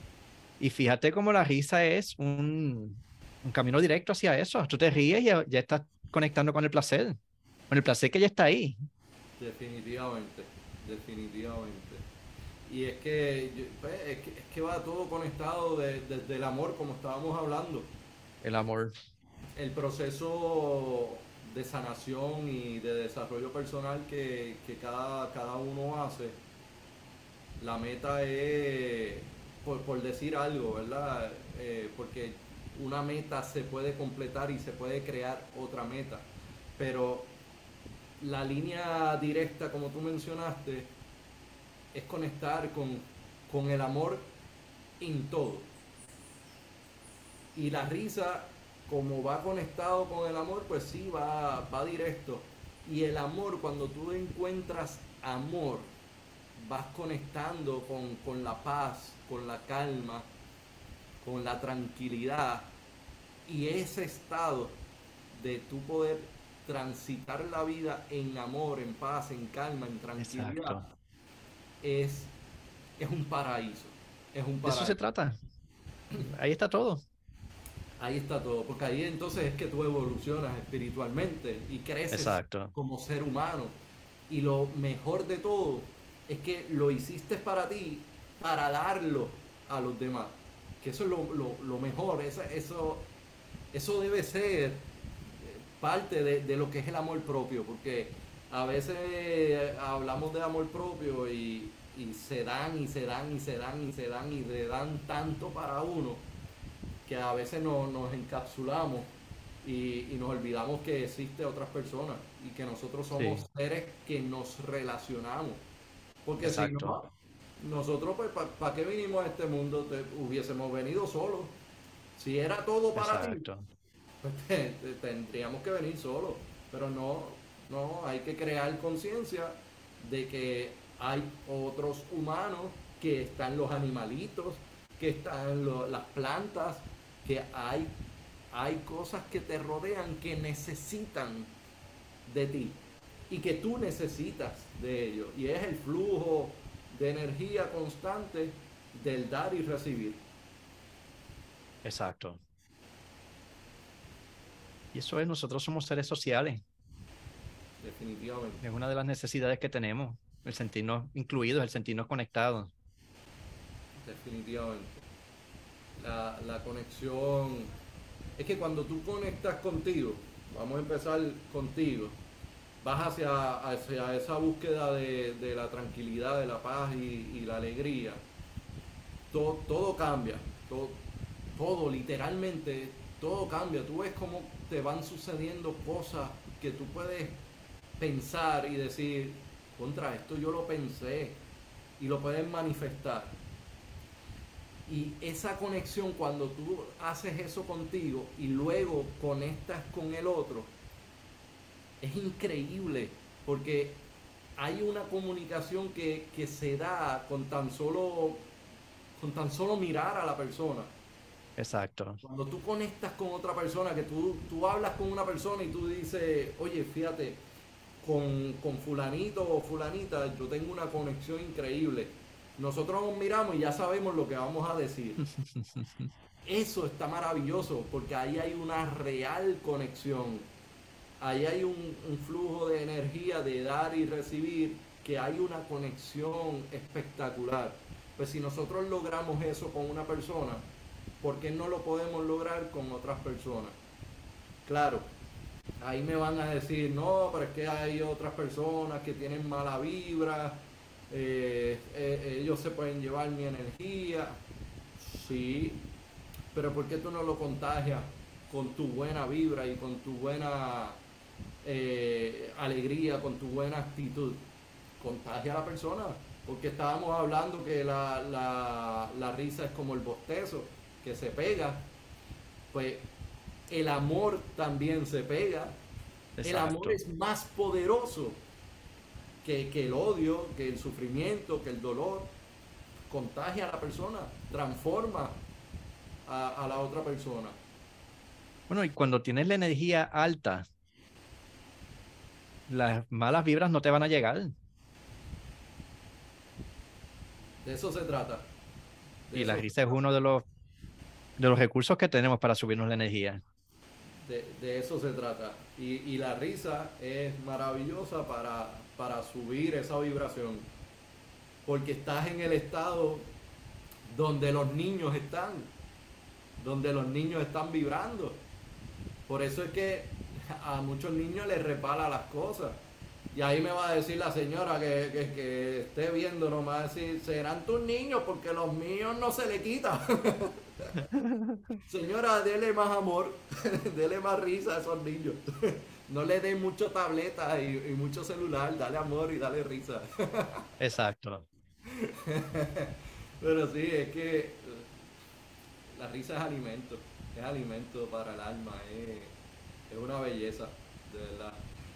Y fíjate cómo la risa es un, un camino directo hacia eso. Tú te ríes y ya, ya, estás conectando con el placer, con el placer que ya está ahí. Definitivamente, definitivamente. Y es que, pues, es, que es que, va todo conectado desde de, el amor, como estábamos hablando. El amor. El proceso de sanación y de desarrollo personal que, que cada, cada uno hace. La meta es, por, por decir algo, ¿verdad? Eh, porque una meta se puede completar y se puede crear otra meta. Pero la línea directa, como tú mencionaste, es conectar con, con el amor en todo. Y la risa, como va conectado con el amor, pues sí, va, va directo. Y el amor, cuando tú encuentras amor, vas conectando con, con la paz, con la calma, con la tranquilidad. Y ese estado de tu poder transitar la vida en amor, en paz, en calma, en tranquilidad, es, es un paraíso. Es un paraíso. eso se trata. Ahí está todo. Ahí está todo, porque ahí entonces es que tú evolucionas espiritualmente y creces como ser humano. Y lo mejor de todo es que lo hiciste para ti, para darlo a los demás. Que eso es lo, mejor, eso, eso, eso debe ser parte de, lo que es el amor propio, porque a veces hablamos de amor propio y, se dan y se dan y se dan y se dan y le dan tanto para uno que a veces no, nos encapsulamos y, nos olvidamos que existe otras personas y que nosotros somos seres que nos relacionamos. Porque si no, nosotros, pues, ¿para qué vinimos a este mundo? hubiésemos venido solos. Si era todo para ti, tendríamos que venir solos. Pero no, no, hay que crear conciencia de que hay otros humanos, que están los animalitos, que están las plantas, que hay, hay cosas que te rodean que necesitan de ti y que tú necesitas de ellos. Y es el flujo de energía constante del dar y recibir. Exacto. Y eso es, nosotros somos seres sociales. Definitivamente. Es una de las necesidades que tenemos, el sentirnos incluidos, el sentirnos conectados. Definitivamente. La, la conexión, es que cuando tú conectas contigo, vamos a empezar contigo, vas hacia, hacia esa búsqueda de, de, la tranquilidad, de la paz y, y la alegría, todo, todo cambia, todo, todo literalmente, todo cambia. Tú ves cómo te van sucediendo cosas que tú puedes pensar y decir, contra esto yo lo pensé y lo puedes manifestar. Y esa conexión cuando tú haces eso contigo y luego conectas con el otro, es increíble porque hay una comunicación que, que se da con tan solo con tan solo mirar a la persona. Exacto. Cuando tú conectas con otra persona, que tú, tú hablas con una persona y tú dices, oye, fíjate, con, con fulanito o fulanita, yo tengo una conexión increíble. Nosotros nos miramos y ya sabemos lo que vamos a decir. Eso está maravilloso porque ahí hay una real conexión. Ahí hay un, un flujo de energía de dar y recibir, que hay una conexión espectacular. Pues si nosotros logramos eso con una persona, ¿por qué no lo podemos lograr con otras personas? Claro, ahí me van a decir, no, pero es que hay otras personas que tienen mala vibra, eh, eh, ellos se pueden llevar mi energía, sí, pero ¿por qué tú no lo contagias con tu buena vibra y con tu buena eh, alegría, con tu buena actitud? Contagia a la persona, porque estábamos hablando que la, la, la risa es como el bostezo que se pega, pues el amor también se pega. El amor es más poderoso que, el odio, que el sufrimiento, que el dolor. Contagia a la persona, transforma a, a la otra persona. Bueno, y cuando tienes la energía alta, las malas vibras no te van a llegar. De eso se trata. y la risa es uno de los, de los recursos que tenemos para subirnos la energía. De, eso se trata. Y, la risa es maravillosa para, para subir esa vibración. Porque estás en el estado donde los niños están. Donde los niños están vibrando. Por eso es que a muchos niños les repala las cosas. Y ahí me va a decir la señora que, que, esté viendo, no va a decir, serán tus niños porque los míos no se le quitan. señora, dele más amor, dele más risa a esos niños. no le den mucho tableta y, mucho celular, dale amor y dale risa. Exacto. Pero sí, es que la risa es alimento, es alimento para el alma, es una belleza, de verdad.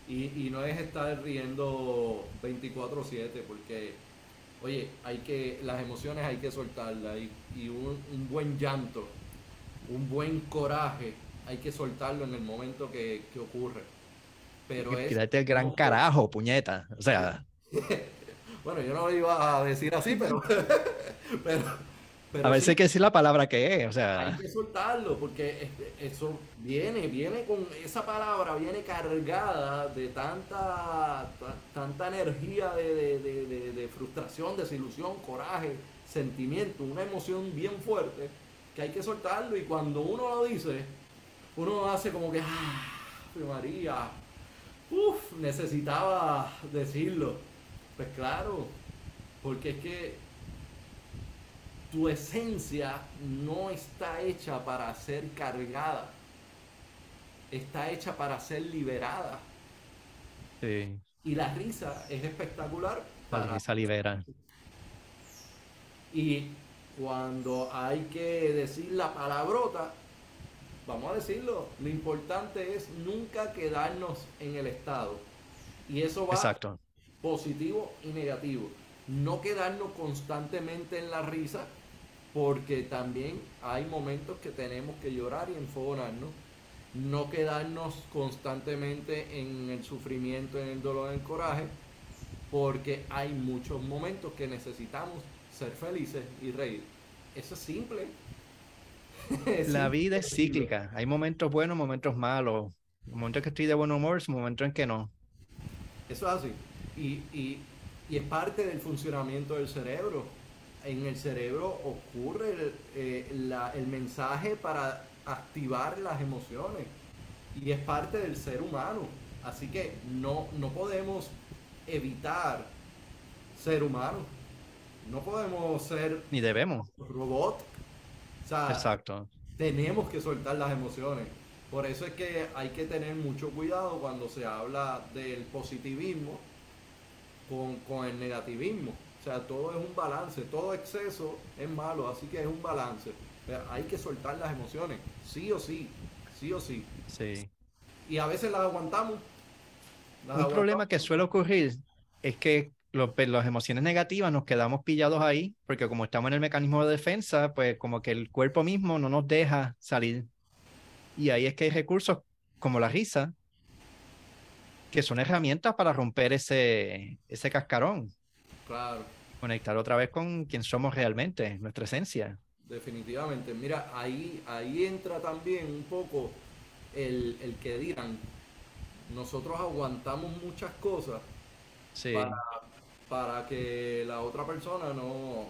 Y, no es estar riendo 24/7 porque, oye, hay que, las emociones hay que soltarlas y, un, buen llanto, un buen coraje, hay que soltarlo en el momento que, ocurre. Pero es... el gran carajo, puñeta. O sea... bueno, yo no lo iba a decir así, pero... pero a veces hay que decir la palabra que es, o sea. Hay que soltarlo, porque eso viene, viene con esa palabra, viene cargada de tanta, tanta energía de, frustración, desilusión, coraje, sentimiento, una emoción bien fuerte, que hay que soltarlo. Y cuando uno lo dice, uno hace como que, ah, María, uff, necesitaba decirlo. Pues claro, porque es que tu esencia no está hecha para ser cargada, está hecha para ser liberada. Y la risa es espectacular. la risa libera. Y cuando hay que decir la palabrota, vamos a decirlo, lo importante es nunca quedarnos en el estado. Y eso va Exacto. positivo y negativo. No quedarnos constantemente en la risa, porque también hay momentos que tenemos que llorar y enfogonarnos, no quedarnos constantemente en el sufrimiento, en el dolor, en el coraje, porque hay muchos momentos que necesitamos ser felices y reír. Eso es simple. La vida es cíclica. Hay momentos buenos, momentos malos. Momentos que estoy de buen humor, momentos en que no. Eso es así. Y, y, y es parte del funcionamiento del cerebro en el cerebro ocurre eh, el, mensaje para activar las emociones y es parte del ser humano. Así que no, no podemos evitar ser humano. No podemos ser... Ni debemos. Robot. Exacto. Tenemos que soltar las emociones. Por eso es que hay que tener mucho cuidado cuando se habla del positivismo con, con el negativismo o sea, todo es un balance, todo exceso es malo, así que es un balance. Hay que soltar las emociones, sí o sí, sí o sí. Sí. Y a veces las aguantamos. un problema que suele ocurrir es que pues, las emociones negativas nos quedamos pillados ahí, porque como estamos en el mecanismo de defensa, pues como que el cuerpo mismo no nos deja salir. Y ahí es que hay recursos como la risa, que son herramientas para romper ese, ese cascarón. Claro conectar otra vez con quien somos realmente, nuestra esencia. Definitivamente. Mira, ahí, ahí entra también un poco el, que dirán, nosotros aguantamos muchas cosas para, que la otra persona no,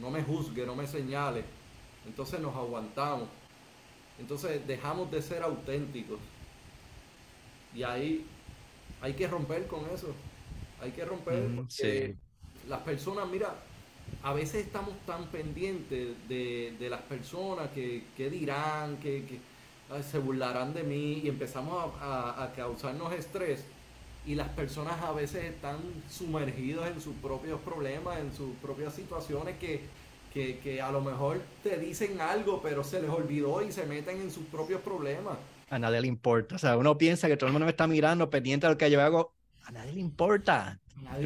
no me juzgue, no me señale. Entonces nos aguantamos. Entonces dejamos de ser auténticos. Y ahí hay que romper con eso. Hay que romper. sí las personas, mira, a veces estamos tan pendientes de, las personas que, dirán, que, se burlarán de mí y empezamos a, causarnos estrés y las personas a veces están sumergidas en sus propios problemas, en sus propias situaciones que, que, que a lo mejor te dicen algo, pero se les olvidó y se meten en sus propios problemas. A nadie le importa. O sea, uno piensa que todo el mundo me está mirando pendiente de lo que yo hago. A nadie le importa.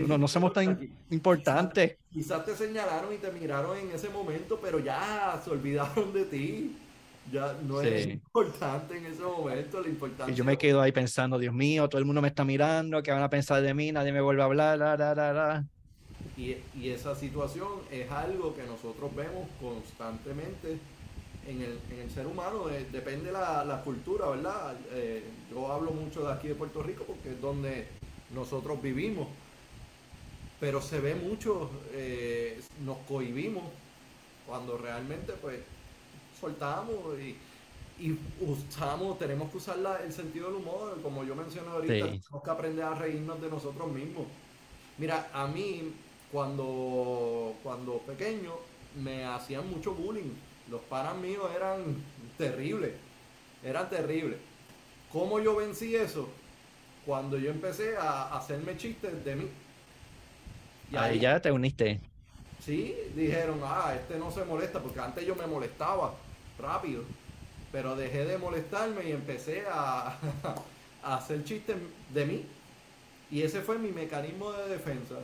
No, no somos tan importantes. Quizás, te señalaron y te miraron en ese momento, pero ya se olvidaron de ti. Ya no es importante en ese momento. Lo importante y yo me quedo ahí pensando, Dios mío, todo el mundo me está mirando, ¿qué van a pensar de mí? Nadie me vuelve a hablar. La, la, la, y, y, esa situación es algo que nosotros vemos constantemente en el, en el ser humano. Eh, depende la, la cultura, ¿verdad? Eh, yo hablo mucho de aquí de Puerto Rico porque es donde nosotros vivimos. Pero se ve mucho, eh, nos cohibimos cuando realmente pues soltamos y, y usamos, tenemos que usar el sentido del humor, como yo mencioné ahorita, tenemos que aprender a reírnos de nosotros mismos. Mira, a mí cuando, cuando pequeño me hacían mucho bullying. Los panas míos eran terribles, eran terribles. ¿Cómo yo vencí eso? Cuando yo empecé a hacerme chistes de mí. Y ahí, ya te uniste. Sí, dijeron, ah, este no se molesta, porque antes yo me molestaba rápido, pero dejé de molestarme y empecé a, a hacer chistes de mí. Y ese fue mi mecanismo de defensa.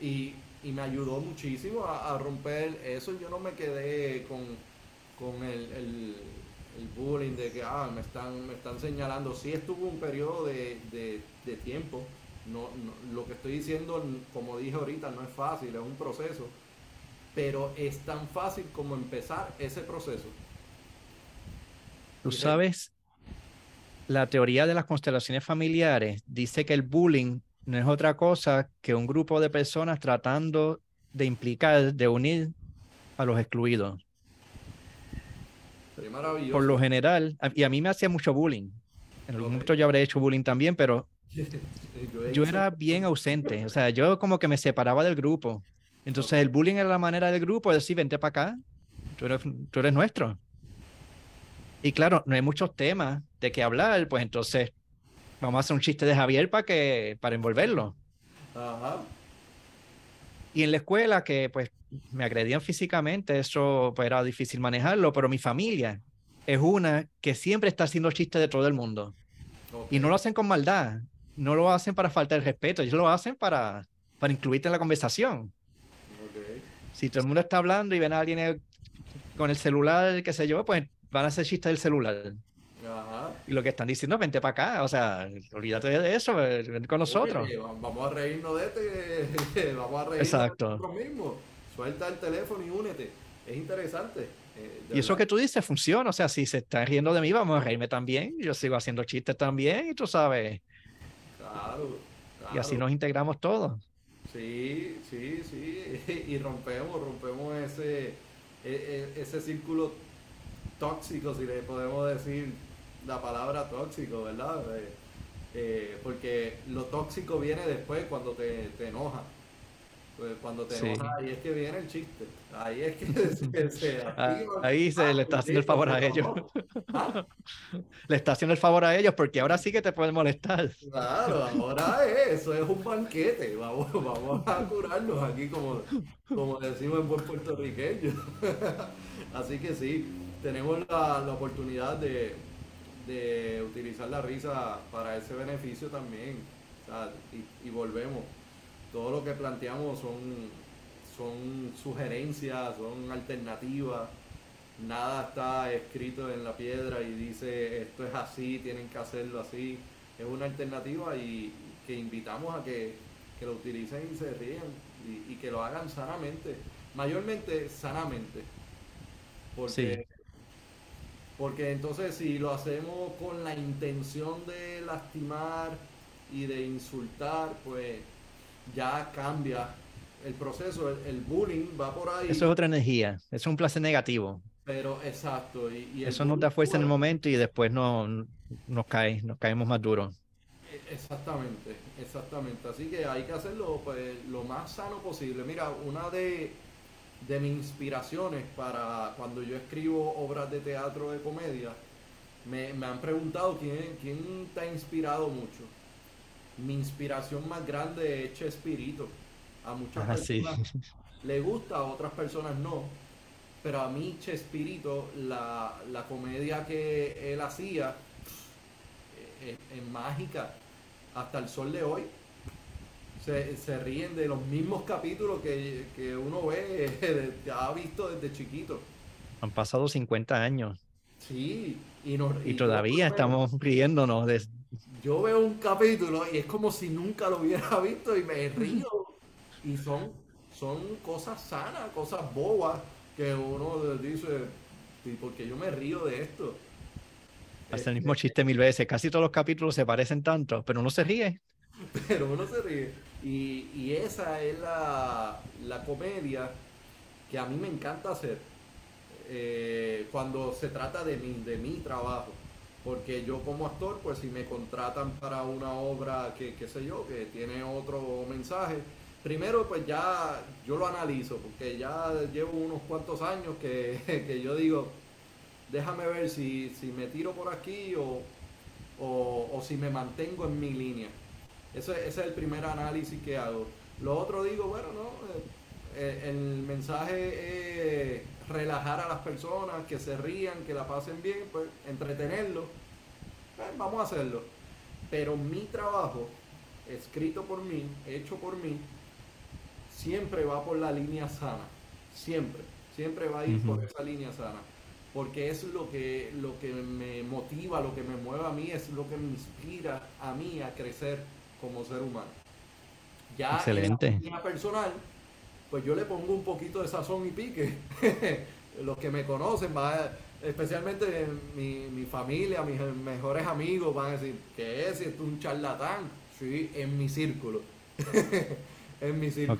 Y, me ayudó muchísimo a, romper eso. Yo no me quedé con, con el, bullying de que ah, me, están, me están señalando. Sí estuvo un periodo de, tiempo. No, lo que estoy diciendo, como dije ahorita, no es fácil, es un proceso. Pero es tan fácil como empezar ese proceso. Tú sabes, la teoría de las constelaciones familiares dice que el bullying no es otra cosa que un grupo de personas tratando de implicar, de unir a los excluidos. Por lo general, y a mí me hacía mucho bullying. En algún momento yo habré hecho bullying también, pero yo era bien ausente. O sea, yo como que me separaba del grupo. Entonces el bullying era la manera del grupo de decir, vente para acá, tú eres, tú eres nuestro. Y claro, no hay muchos temas de qué hablar, pues entonces Vamos a hacer un chiste de Javier para que para envolverlo. Ajá. Y en la escuela que pues me agredían físicamente, eso pues, era difícil manejarlo, pero mi familia es una que siempre está haciendo chistes de todo el mundo. Y no lo hacen con maldad, no lo hacen para falta de respeto, ellos lo hacen para, para incluirte en la conversación. Si todo el mundo está hablando y ven a alguien con el celular, qué sé yo, pues van a hacer chistes del celular. Y lo que están diciendo, vente para acá, o sea, olvídate de eso, ven con nosotros. vamos a reírnos de este, vamos a reírnos Exacto. de nosotros mismos. Suelta el teléfono y únete. Es interesante. Eh, y eso que tú dices funciona, o sea, si se están riendo de mí, vamos a reírme también. Yo sigo haciendo chistes también y tú sabes. Claro. Y así nos integramos todos. Sí, sí, sí. Y rompemos, rompemos ese, e, e, ese círculo tóxico, si le podemos decir la palabra tóxico, ¿verdad? Eh, eh, porque lo tóxico viene después cuando te, te enoja. Pues cuando te enoja, ahí es que viene el chiste. Ahí es que, se, ah, Ahí se le está haciendo el favor a ellos. ¿Ah? Le está haciendo el favor a ellos porque ahora sí que te pueden molestar. Claro, ahora es, eso es un banquete. Vamos, vamos a curarnos aquí como, como decimos en buen puertorriqueño. Así que sí, tenemos la, la oportunidad de, de utilizar la risa para ese beneficio también. y, volvemos. Todo lo que planteamos son, son sugerencias, son alternativas. Nada está escrito en la piedra y dice esto es así, tienen que hacerlo así. Es una alternativa y que invitamos a que, lo utilicen y se rían y, que lo hagan sanamente. Mayormente sanamente. Porque porque entonces si lo hacemos con la intención de lastimar y de insultar, pues ya cambia el proceso, el, bullying va por ahí. Eso es otra energía, es un placer negativo. Pero exacto. Y, eso nos da fuerza en el momento y después no, nos cae, nos caemos más duros. E, exactamente, exactamente. Así que hay que hacerlo pues, lo más sano posible. Mira, una de, de mis inspiraciones para cuando yo escribo obras de teatro de comedia, me, han preguntado quién, quién te ha inspirado mucho. Mi inspiración más grande es Chespirito. A muchas personas le gusta, a otras personas no. Pero a mí Chespirito, la, la comedia que él hacía es, mágica. Hasta el sol de hoy. Se, ríen de los mismos capítulos que, uno ve, ha visto desde chiquito. Han pasado 50 años. Sí, y, y, todavía estamos riéndonos de... Yo veo un capítulo y es como si nunca lo hubiera visto y me río. y son, son cosas sanas, cosas bobas que uno dice, ¿y por qué yo me río de esto? Hace el mismo este, chiste mil veces. Casi todos los capítulos se parecen tanto, pero uno se ríe. Pero uno se ríe. Y, y esa es la, la, comedia que a mí me encanta hacer eh, cuando se trata de mi, de mi trabajo. Porque yo como actor, pues si me contratan para una obra que, qué sé yo, que tiene otro mensaje, primero pues ya yo lo analizo, porque ya llevo unos cuantos años que, que yo digo, déjame ver si, me tiro por aquí o, o, si me mantengo en mi línea. Ese, es el primer análisis que hago. Lo otro digo, bueno, no, eh, eh, el mensaje es relajar a las personas, que se rían, que la pasen bien, pues entretenerlos. Pues, vamos a hacerlo. Pero mi trabajo, escrito por mí, hecho por mí, siempre va por la línea sana. Siempre. Siempre va a ir por esa línea sana porque es lo que, lo que me motiva, lo que me mueve a mí, es lo que me inspira a mí a crecer como ser humano. Ya Excelente. en la personal, pues yo le pongo un poquito de sazón y pique. Los que me conocen, especialmente mi, mi, familia, mis mejores amigos, van a decir, que es? es un charlatán. Sí, en mi círculo. en mi círculo.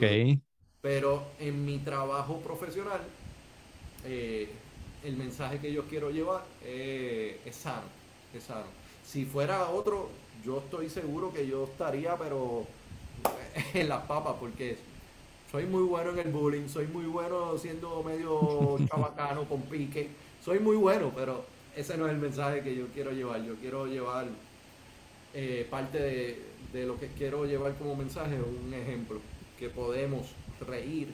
Pero en mi trabajo profesional, eh, el mensaje que yo quiero llevar es sano, es sano. Si fuera otro, yo estoy seguro que yo estaría, pero en las papas, porque soy muy bueno en el bullying, soy muy bueno siendo medio chabacano con pique, soy muy bueno, pero ese no es el mensaje que yo quiero llevar. Yo quiero llevar eh, parte de, de lo que quiero llevar como mensaje, un ejemplo, que podemos reír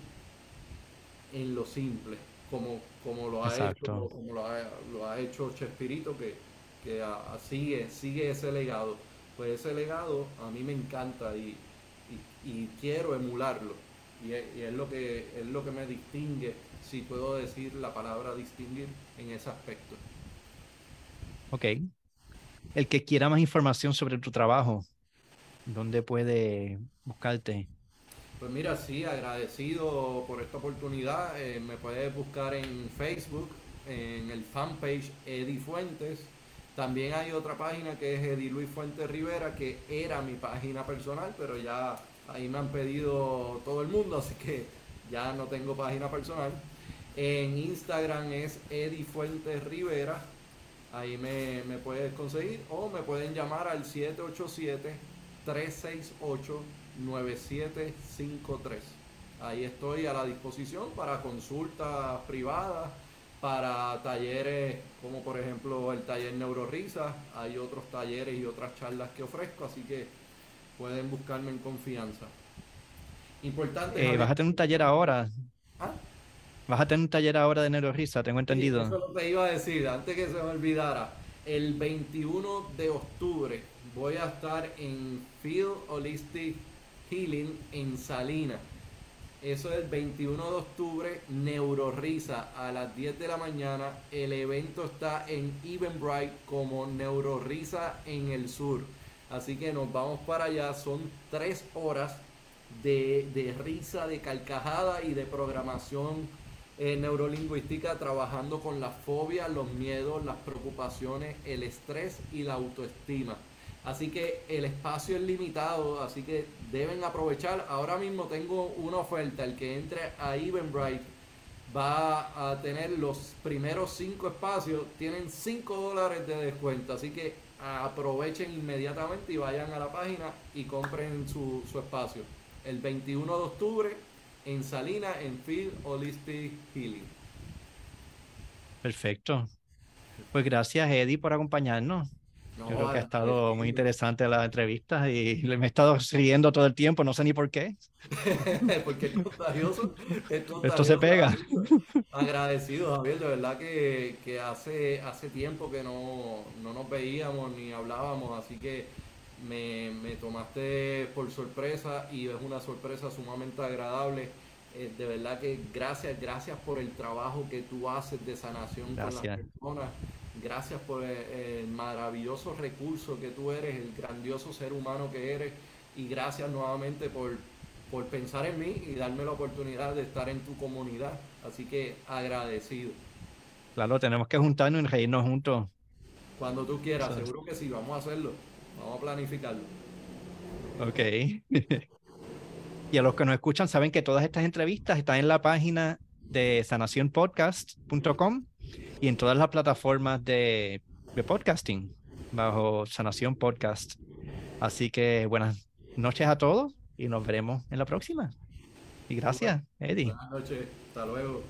en lo simple como, como lo ha hecho, como lo ha, lo ha hecho Chespirito, que, que sigue, sigue ese legado. Pues ese legado a mí me encanta y, y, quiero emularlo. Y es, lo que, es lo que me distingue, si puedo decir la palabra distinguir en ese aspecto. Ok. El que quiera más información sobre tu trabajo, ¿dónde puede buscarte? Pues mira, sí, agradecido por esta oportunidad. Eh, me puedes buscar en Facebook, en el fanpage Edi Fuentes. También hay otra página que es Edi Luis Fuentes Rivera, que era mi página personal, pero ya ahí me han pedido todo el mundo, así que ya no tengo página personal. En Instagram es Edi Fuentes Rivera. Ahí me, me puedes conseguir o me pueden llamar al 787 368 9753. Ahí estoy a la disposición para consultas privadas, para talleres como por ejemplo el taller Neurorisa. Hay otros talleres y otras charlas que ofrezco, así que pueden buscarme en confianza. Importante. Eh, ¿Vas a tener un taller ahora? ¿Ah? ¿Vas a tener un taller ahora de Neurorisa? Tengo entendido. eso lo que iba a decir, antes que se me olvidara. El 21 de octubre voy a estar en Field Holistic Healing en Salina. Eso es el 21 de octubre, Neurorisa a las 10 de la mañana. El evento está en Eventbrite como Neurorisa en el sur. Así que nos vamos para allá. Son tres horas de, risa, de carcajada y de programación eh, neurolingüística trabajando con la fobia, los miedos, las preocupaciones, el estrés y la autoestima. Así que el espacio es limitado, así que deben aprovechar. Ahora mismo tengo una oferta, el que entre a Eventbrite va a tener los primeros cinco espacios, tienen 5 dólares de descuento, así que aprovechen inmediatamente y vayan a la página y compren su, su espacio. El 21 de octubre en Salina, en Field Holistic Healing. Perfecto. Pues gracias Eddie por acompañarnos. Yo creo que ha estado muy interesante la entrevista y me he estado siguiendo todo el tiempo, no sé ni por qué. Porque es contagioso, Esto se pega. Agradecido, Javier, de verdad que, que, hace, hace tiempo que no, no nos veíamos ni hablábamos, así que me, me, tomaste por sorpresa y es una sorpresa sumamente agradable. Eh, de verdad que gracias, gracias por el trabajo que tú haces de sanación con las personas. Gracias por el, maravilloso recurso que tú eres, el grandioso ser humano que eres. Y gracias nuevamente por, por pensar en mí y darme la oportunidad de estar en tu comunidad. Así que agradecido. Claro, tenemos que juntarnos y reírnos juntos. Cuando tú quieras, seguro que sí, vamos a hacerlo. Vamos a planificarlo. Ok. y a los que nos escuchan saben que todas estas entrevistas están en la página de sanacionpodcast.com y en todas las plataformas de, de podcasting bajo Sanación Podcast. Así que buenas noches a todos y nos veremos en la próxima. Y gracias, Eddie. Buenas noches, hasta luego.